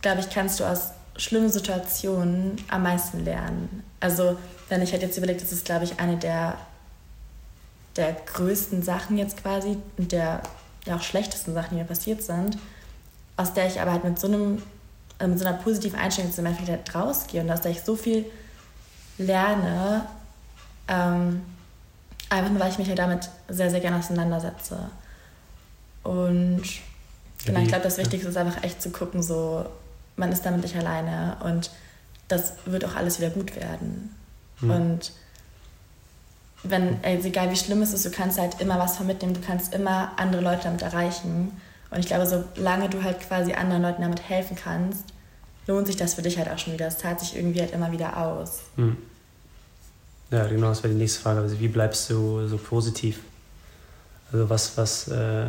glaube ich, kannst du aus schlimmen Situationen am meisten lernen. Also, wenn ich halt jetzt überlege, das ist, glaube ich, eine der der größten Sachen jetzt quasi und der ja auch schlechtesten Sachen, die mir passiert sind, aus der ich aber halt mit so einem äh, mit so einer positiven Einstellung zum Beispiel halt rausgehe und aus der ich so viel lerne, ähm, einfach nur weil ich mich halt damit sehr, sehr gerne auseinandersetze. Und genau, ich glaube, das Wichtigste ist einfach echt zu gucken, so, man ist damit nicht alleine und das wird auch alles wieder gut werden. Mhm. Und wenn, also egal wie schlimm es ist, du kannst halt immer was vermitteln, du kannst immer andere Leute damit erreichen. Und ich glaube, solange du halt quasi anderen Leuten damit helfen kannst, lohnt sich das für dich halt auch schon wieder. Es zahlt sich irgendwie halt immer wieder aus. Hm. Ja, genau, das wäre die nächste Frage. Also wie bleibst du so positiv? Also was, was, äh,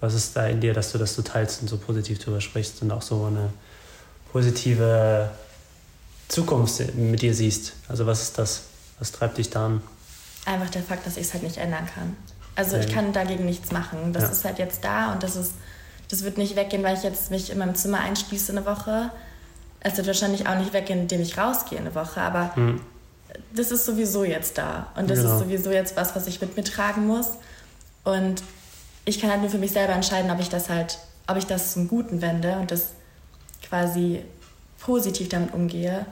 was ist da in dir, dass du das so teilst und so positiv darüber sprichst und auch so eine positive Zukunft mit dir siehst? Also was ist das? Was treibt dich da an? einfach der Fakt, dass ich es halt nicht ändern kann. Also ich kann dagegen nichts machen. Das ja. ist halt jetzt da und das ist, das wird nicht weggehen, weil ich jetzt mich in meinem Zimmer einschließe eine Woche. Es wird wahrscheinlich auch nicht weggehen, indem ich rausgehe eine Woche, aber mhm. das ist sowieso jetzt da. Und das genau. ist sowieso jetzt was, was ich mit mir tragen muss. Und ich kann halt nur für mich selber entscheiden, ob ich das halt, ob ich das zum Guten wende und das quasi positiv damit umgehe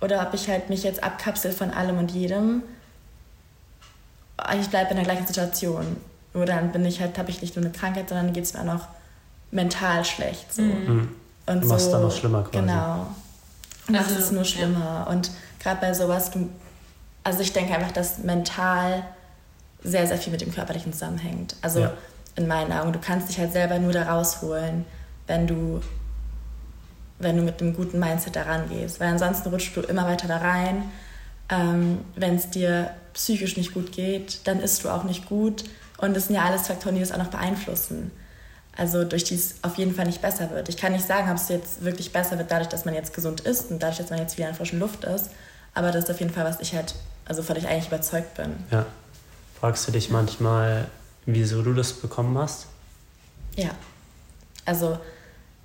oder ob ich halt mich jetzt abkapsel von allem und jedem ich bleibe in der gleichen Situation. Nur dann bin ich halt, habe ich nicht nur eine Krankheit, sondern geht es mir auch noch mental schlecht. So. Mhm. Und du machst so, dann noch schlimmer quasi. Genau. Und also, es nur schlimmer. Ja. Und gerade bei sowas, du, also ich denke einfach, dass mental sehr, sehr viel mit dem Körperlichen zusammenhängt. Also ja. in meinen Augen, du kannst dich halt selber nur da rausholen, wenn du, wenn du mit einem guten Mindset da rangehst. Weil ansonsten rutschst du immer weiter da rein. Ähm, wenn es dir psychisch nicht gut geht, dann isst du auch nicht gut. Und das sind ja alles Faktoren, die das auch noch beeinflussen. Also durch die es auf jeden Fall nicht besser wird. Ich kann nicht sagen, ob es jetzt wirklich besser wird, dadurch, dass man jetzt gesund ist und dadurch, dass man jetzt wieder in frischen Luft ist. Aber das ist auf jeden Fall, was ich halt, also von ich eigentlich überzeugt bin. Ja. Fragst du dich manchmal, wieso du das bekommen hast? Ja. Also.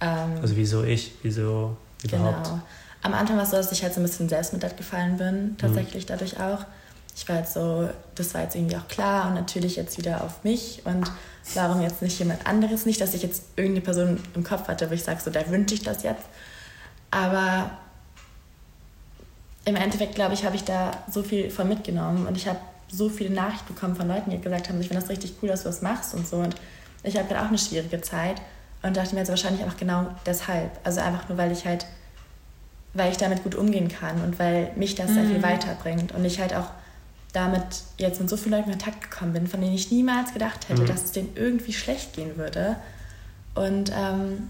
Ähm, also wieso ich? Wieso überhaupt? Genau. Am Anfang war es so, dass ich halt so ein bisschen Selbstmitleid gefallen bin, tatsächlich mhm. dadurch auch ich war jetzt so, das war jetzt irgendwie auch klar und natürlich jetzt wieder auf mich und warum jetzt nicht jemand anderes? Nicht, dass ich jetzt irgendeine Person im Kopf hatte, wo ich sage, so, da wünsche ich das jetzt. Aber im Endeffekt, glaube ich, habe ich da so viel von mitgenommen und ich habe so viele Nachrichten bekommen von Leuten, die gesagt haben, ich finde das richtig cool, dass du das machst und so. Und ich habe halt auch eine schwierige Zeit und dachte mir jetzt wahrscheinlich auch genau deshalb. Also einfach nur, weil ich halt, weil ich damit gut umgehen kann und weil mich das mhm. sehr viel mhm. weiterbringt und ich halt auch damit jetzt mit so vielen Leuten in Kontakt gekommen bin, von denen ich niemals gedacht hätte, mhm. dass es denen irgendwie schlecht gehen würde. Und ähm,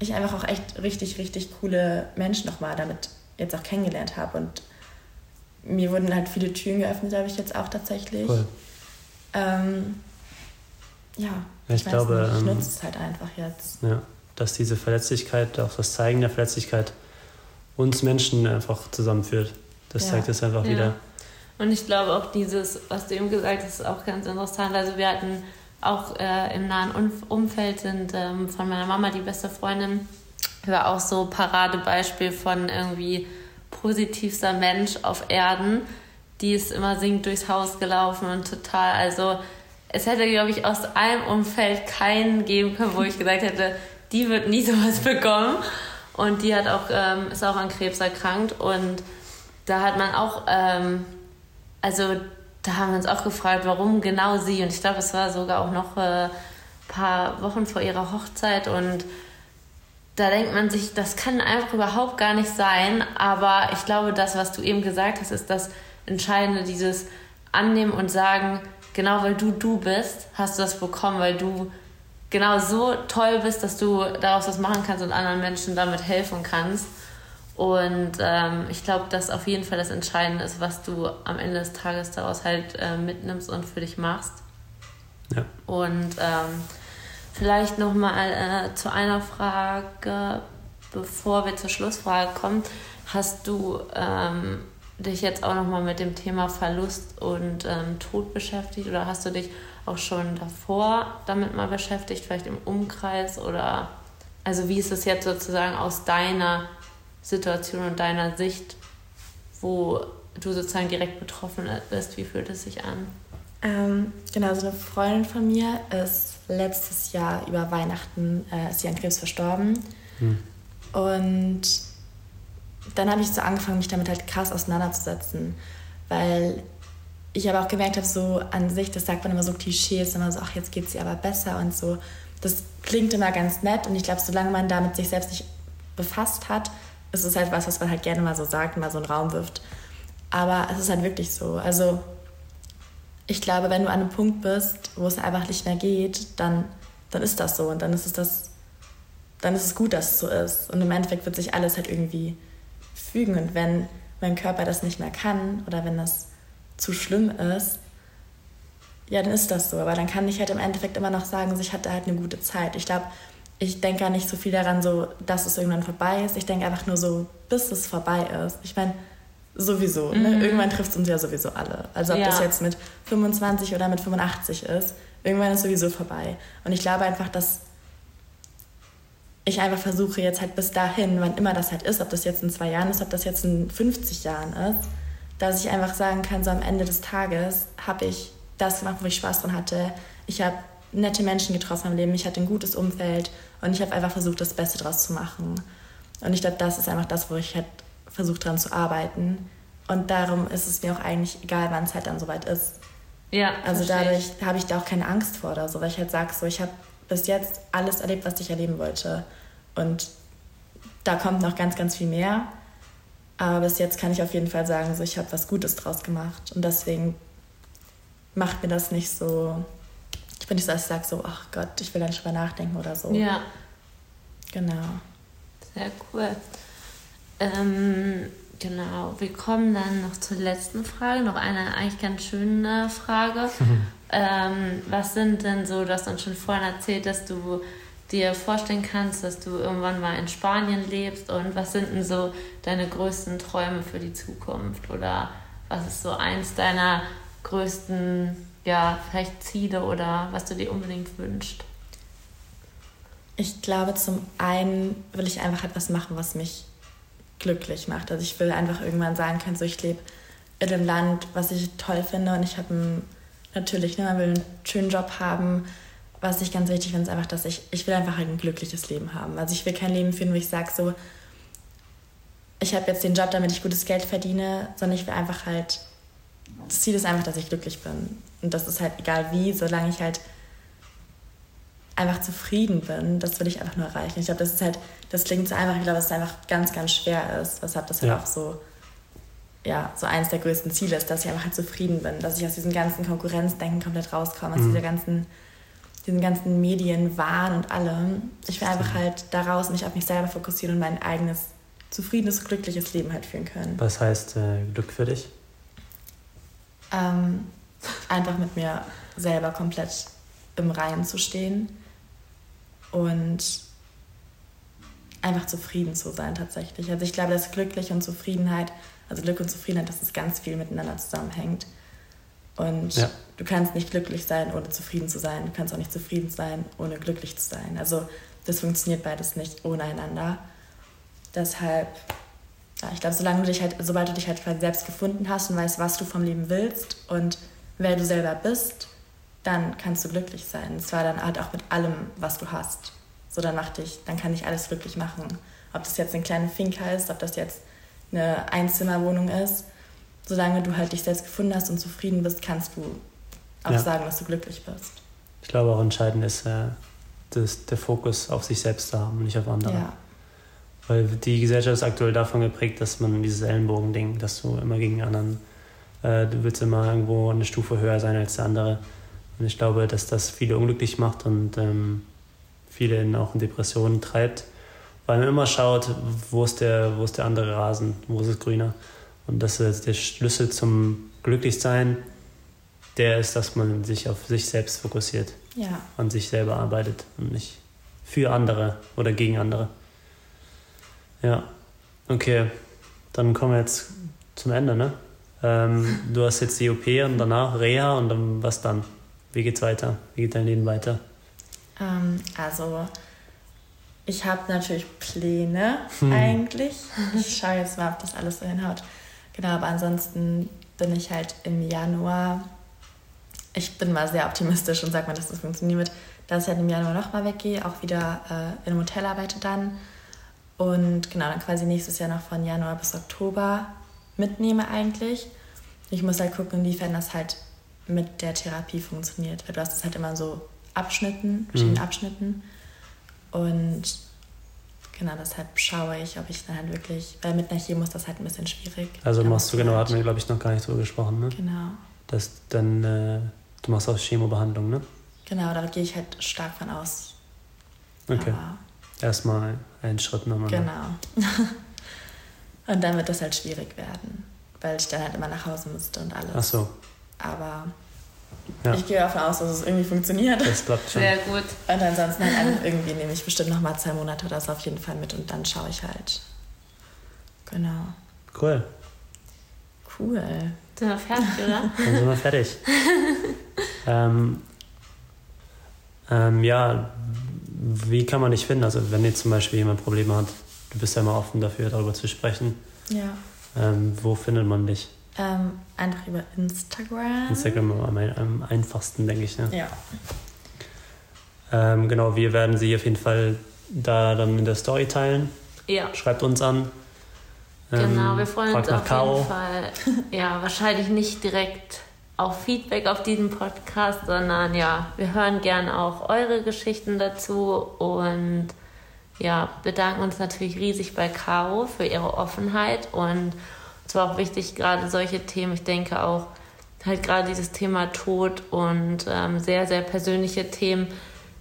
ich einfach auch echt richtig, richtig coole Menschen nochmal damit jetzt auch kennengelernt habe. Und mir wurden halt viele Türen geöffnet, habe ich jetzt auch tatsächlich. Cool. Ähm, ja, ich, ich glaube, nicht, ich ähm, nutze es halt einfach jetzt. Ja, dass diese Verletzlichkeit, auch das Zeigen der Verletzlichkeit uns Menschen einfach zusammenführt. Das ja. zeigt es einfach ja. wieder. Und ich glaube auch dieses, was du eben gesagt hast, ist auch ganz interessant. Also wir hatten auch äh, im nahen Umfeld sind ähm, von meiner Mama die beste Freundin war auch so Paradebeispiel von irgendwie positivster Mensch auf Erden. Die ist immer singend durchs Haus gelaufen und total, also es hätte, glaube ich, aus einem Umfeld keinen geben können, wo ich gesagt hätte, die wird nie sowas bekommen. Und die hat auch, ähm, ist auch an Krebs erkrankt. Und da hat man auch, ähm, also da haben wir uns auch gefragt, warum genau sie. Und ich glaube, es war sogar auch noch ein äh, paar Wochen vor ihrer Hochzeit. Und da denkt man sich, das kann einfach überhaupt gar nicht sein. Aber ich glaube, das, was du eben gesagt hast, ist das Entscheidende, dieses Annehmen und sagen, genau weil du du bist, hast du das bekommen, weil du genau so toll bist, dass du daraus was machen kannst und anderen Menschen damit helfen kannst. Und ähm, ich glaube, dass auf jeden Fall das Entscheidende ist, was du am Ende des Tages daraus halt äh, mitnimmst und für dich machst. Ja. Und ähm, vielleicht nochmal äh, zu einer Frage, bevor wir zur Schlussfrage kommen. Hast du ähm, dich jetzt auch nochmal mit dem Thema Verlust und ähm, Tod beschäftigt oder hast du dich auch schon davor damit mal beschäftigt, vielleicht im Umkreis oder also wie ist es jetzt sozusagen aus deiner Situation und deiner Sicht, wo du sozusagen direkt betroffen bist, wie fühlt es sich an? Ähm, genau, so eine Freundin von mir ist letztes Jahr über Weihnachten äh, ist sie an Krebs verstorben. Hm. Und dann habe ich so angefangen, mich damit halt krass auseinanderzusetzen, weil ich aber auch gemerkt habe, so an sich, das sagt man immer so Klischees, immer so, ach, jetzt geht es ihr aber besser und so. Das klingt immer ganz nett und ich glaube, solange man damit sich selbst nicht befasst hat, ist es halt was, was man halt gerne mal so sagt, mal so einen Raum wirft. Aber es ist halt wirklich so. Also ich glaube, wenn du an einem Punkt bist, wo es einfach nicht mehr geht, dann, dann ist das so und dann ist es das, dann ist es gut, dass es so ist. Und im Endeffekt wird sich alles halt irgendwie fügen. Und wenn mein Körper das nicht mehr kann oder wenn das zu schlimm ist, ja, dann ist das so. Aber dann kann ich halt im Endeffekt immer noch sagen, ich hatte halt eine gute Zeit. Ich glaube, ich denke gar nicht so viel daran, so, dass es irgendwann vorbei ist. Ich denke einfach nur so, bis es vorbei ist. Ich meine, sowieso. Ne? Mhm. Ne? Irgendwann trifft es uns ja sowieso alle. Also ob ja. das jetzt mit 25 oder mit 85 ist, irgendwann ist es sowieso vorbei. Und ich glaube einfach, dass ich einfach versuche jetzt halt bis dahin, wann immer das halt ist, ob das jetzt in zwei Jahren ist, ob das jetzt in 50 Jahren ist, dass ich einfach sagen kann, so am Ende des Tages habe ich das gemacht, wo ich Spaß dran hatte. Ich habe nette Menschen getroffen im Leben, ich hatte ein gutes Umfeld und ich habe einfach versucht, das Beste daraus zu machen. Und ich glaube, das ist einfach das, wo ich halt versuche dran zu arbeiten. Und darum ist es mir auch eigentlich egal, wann es halt dann soweit ist. Ja. Also dadurch habe ich da auch keine Angst vor oder so, weil ich halt sage, so, ich habe bis jetzt alles erlebt, was ich erleben wollte. Und da kommt noch ganz, ganz viel mehr. Aber bis jetzt kann ich auf jeden Fall sagen, so, ich habe was Gutes draus gemacht. Und deswegen macht mir das nicht so. Ich bin nicht so, dass ich sage so, ach Gott, ich will da nicht drüber nachdenken oder so. Ja. Genau. Sehr cool. Ähm, genau, wir kommen dann noch zur letzten Frage. Noch eine eigentlich ganz schöne Frage. ähm, was sind denn so, du hast uns schon vorhin erzählt, dass du dir vorstellen kannst, dass du irgendwann mal in Spanien lebst und was sind denn so deine größten Träume für die Zukunft oder was ist so eins deiner größten, ja, vielleicht Ziele oder was du dir unbedingt wünschst? Ich glaube, zum einen will ich einfach etwas machen, was mich glücklich macht. Also ich will einfach irgendwann sagen können, so ich lebe in einem Land, was ich toll finde und ich habe natürlich, ne, man will einen schönen Job haben, was ich ganz wichtig finde, ist einfach, dass ich, ich will einfach ein glückliches Leben haben. Also ich will kein Leben führen, wo ich sage so, ich habe jetzt den Job, damit ich gutes Geld verdiene, sondern ich will einfach halt, das Ziel ist einfach, dass ich glücklich bin. Und das ist halt egal wie, solange ich halt einfach zufrieden bin, das will ich einfach nur erreichen. Ich glaube, das ist halt, das klingt so einfach, ich glaube, dass es einfach ganz, ganz schwer ist, weshalb das halt ja. auch so, ja, so eines der größten Ziele ist, dass ich einfach halt zufrieden bin, dass ich aus diesem ganzen Konkurrenzdenken komplett rauskomme, aus mhm. dieser ganzen diesen ganzen Medien, Wahn und allem. Ich will einfach halt daraus mich auf mich selber fokussieren und mein eigenes zufriedenes, glückliches Leben halt führen können. Was heißt äh, Glück für dich? Ähm, einfach mit mir selber komplett im Reinen zu stehen und einfach zufrieden zu sein tatsächlich. Also ich glaube, dass glücklich und Zufriedenheit, also Glück und Zufriedenheit, dass es ganz viel miteinander zusammenhängt. Und ja. du kannst nicht glücklich sein, ohne zufrieden zu sein. Du kannst auch nicht zufrieden sein, ohne glücklich zu sein. Also das funktioniert beides nicht ohne einander. Deshalb, ja, ich glaube, solange du dich halt, sobald du dich halt quasi selbst gefunden hast und weißt, was du vom Leben willst und wer du selber bist, dann kannst du glücklich sein. Und zwar dann halt auch mit allem, was du hast. So, dann mach dich, dann kann ich alles glücklich machen. Ob das jetzt eine kleine Finca ist, ob das jetzt eine Einzimmerwohnung ist. Solange du halt dich selbst gefunden hast und zufrieden bist, kannst du auch ja. sagen, dass du glücklich bist. Ich glaube auch entscheidend ist, äh, das, der Fokus auf sich selbst zu haben und nicht auf andere. Ja. Weil die Gesellschaft ist aktuell davon geprägt, dass man dieses Ellenbogen-Ding, dass du immer gegen anderen, äh, du willst immer irgendwo eine Stufe höher sein als der andere. Und ich glaube, dass das viele unglücklich macht und ähm, viele in, auch in Depressionen treibt, weil man immer schaut, wo ist, der, wo ist der andere Rasen, wo ist es grüner. Und das ist der Schlüssel zum Glücklichsein, der ist, dass man sich auf sich selbst fokussiert. Ja. An sich selber arbeitet und nicht für andere oder gegen andere. Ja, okay. Dann kommen wir jetzt zum Ende, ne? Ähm, du hast jetzt die OP und danach Reha und dann was dann? Wie geht's weiter? Wie geht dein Leben weiter? Ähm, also, ich habe natürlich Pläne hm. eigentlich. Ich schaue jetzt mal, ob das alles so hinhaut. Genau, aber ansonsten bin ich halt im Januar ich bin mal sehr optimistisch und sage mal, dass das funktionieren wird, dass ich halt im Januar nochmal weggehe, auch wieder äh, in einem Hotel arbeite dann. Und genau, dann quasi nächstes Jahr noch von Januar bis Oktober mitnehme eigentlich. Ich muss halt gucken, inwiefern das halt mit der Therapie funktioniert. Weil du hast es halt immer so Abschnitten, verschiedene mhm. Abschnitten. Und genau, deshalb schaue ich, ob ich dann halt wirklich, weil mit einer Chemo ist das halt ein bisschen schwierig. Also machst du genau, hatten wir glaube ich noch gar nicht drüber gesprochen, ne? Genau. Dass dann äh Du machst auch Chemobehandlung, ne? Genau, da gehe ich halt stark von aus. Okay. Aber Erstmal einen Schritt nochmal. Ne? Genau. und dann wird das halt schwierig werden, weil ich dann halt immer nach Hause müsste und alles. Ach so. Aber ja. ich gehe davon aus, dass es irgendwie funktioniert. Das klappt schon. Sehr gut. Und ansonsten halt irgendwie nehme ich bestimmt nochmal zwei Monate oder so auf jeden Fall mit und dann schaue ich halt. Genau. Cool. Cool. Sind wir fertig, oder? Dann sind wir fertig. ähm, ähm, ja, wie kann man dich finden? Also wenn jetzt zum Beispiel jemand Probleme hat, du bist ja immer offen dafür, darüber zu sprechen. Ja. Ähm, wo findet man dich? Ähm, einfach über Instagram. Instagram am, am einfachsten, denke ich. Ne? Ja. Ähm, genau, wir werden sie auf jeden Fall da dann in der Story teilen. Ja. Schreibt uns an. Genau, ähm, wir freuen uns auf Caro. jeden Fall. Ja, wahrscheinlich nicht direkt auf Feedback auf diesem Podcast, sondern ja, wir hören gern auch eure Geschichten dazu und ja, bedanken uns natürlich riesig bei Caro für ihre Offenheit und es war auch wichtig, gerade solche Themen, ich denke auch halt gerade dieses Thema Tod und ähm, sehr, sehr persönliche Themen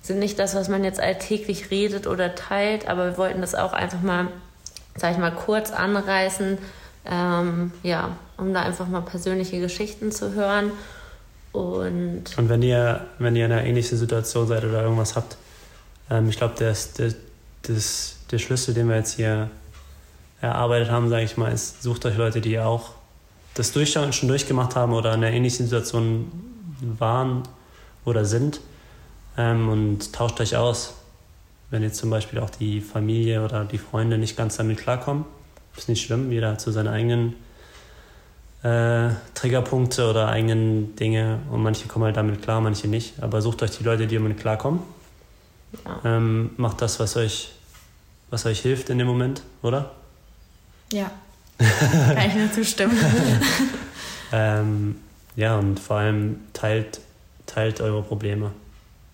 sind nicht das, was man jetzt alltäglich redet oder teilt, aber wir wollten das auch einfach mal sag ich mal, kurz anreißen, ähm, ja, um da einfach mal persönliche Geschichten zu hören. Und, und wenn ihr, wenn ihr in einer ähnlichen Situation seid oder irgendwas habt, ähm, ich glaube, der, der, der Schlüssel, den wir jetzt hier erarbeitet haben, sage ich mal, ist, sucht euch Leute, die auch das Durchschauen schon durchgemacht haben oder in einer ähnlichen Situation waren oder sind ähm, und tauscht euch aus wenn jetzt zum Beispiel auch die Familie oder die Freunde nicht ganz damit klarkommen, ist nicht schlimm, jeder hat so seine eigenen äh, Triggerpunkte oder eigenen Dinge und manche kommen halt damit klar, manche nicht. Aber sucht euch die Leute, die damit klarkommen. Ja. Ähm, macht das, was euch, was euch hilft in dem Moment, oder? Ja. Kann ich nur zustimmen. ähm, ja, und vor allem teilt, teilt eure Probleme.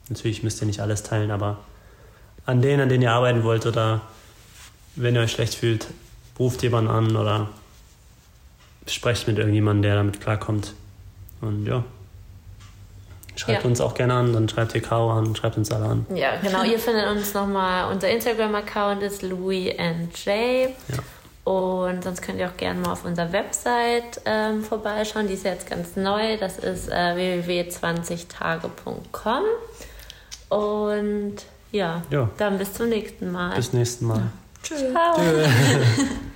Natürlich müsst ihr nicht alles teilen, aber an denen, an denen ihr arbeiten wollt oder wenn ihr euch schlecht fühlt, ruft jemanden an oder sprecht mit irgendjemandem, der damit klarkommt. Und ja. Schreibt ja. uns auch gerne an, dann schreibt ihr Caro an, schreibt uns alle an. Ja, genau. ihr findet uns nochmal, unser Instagram-Account ist Louis and Jay. Ja. Und sonst könnt ihr auch gerne mal auf unserer Website ähm, vorbeischauen. Die ist jetzt ganz neu. Das ist äh, www.20tage.com. Und ja, ja. Dann bis zum nächsten Mal. Bis nächsten Mal. Ja. Tschüss. Ciao.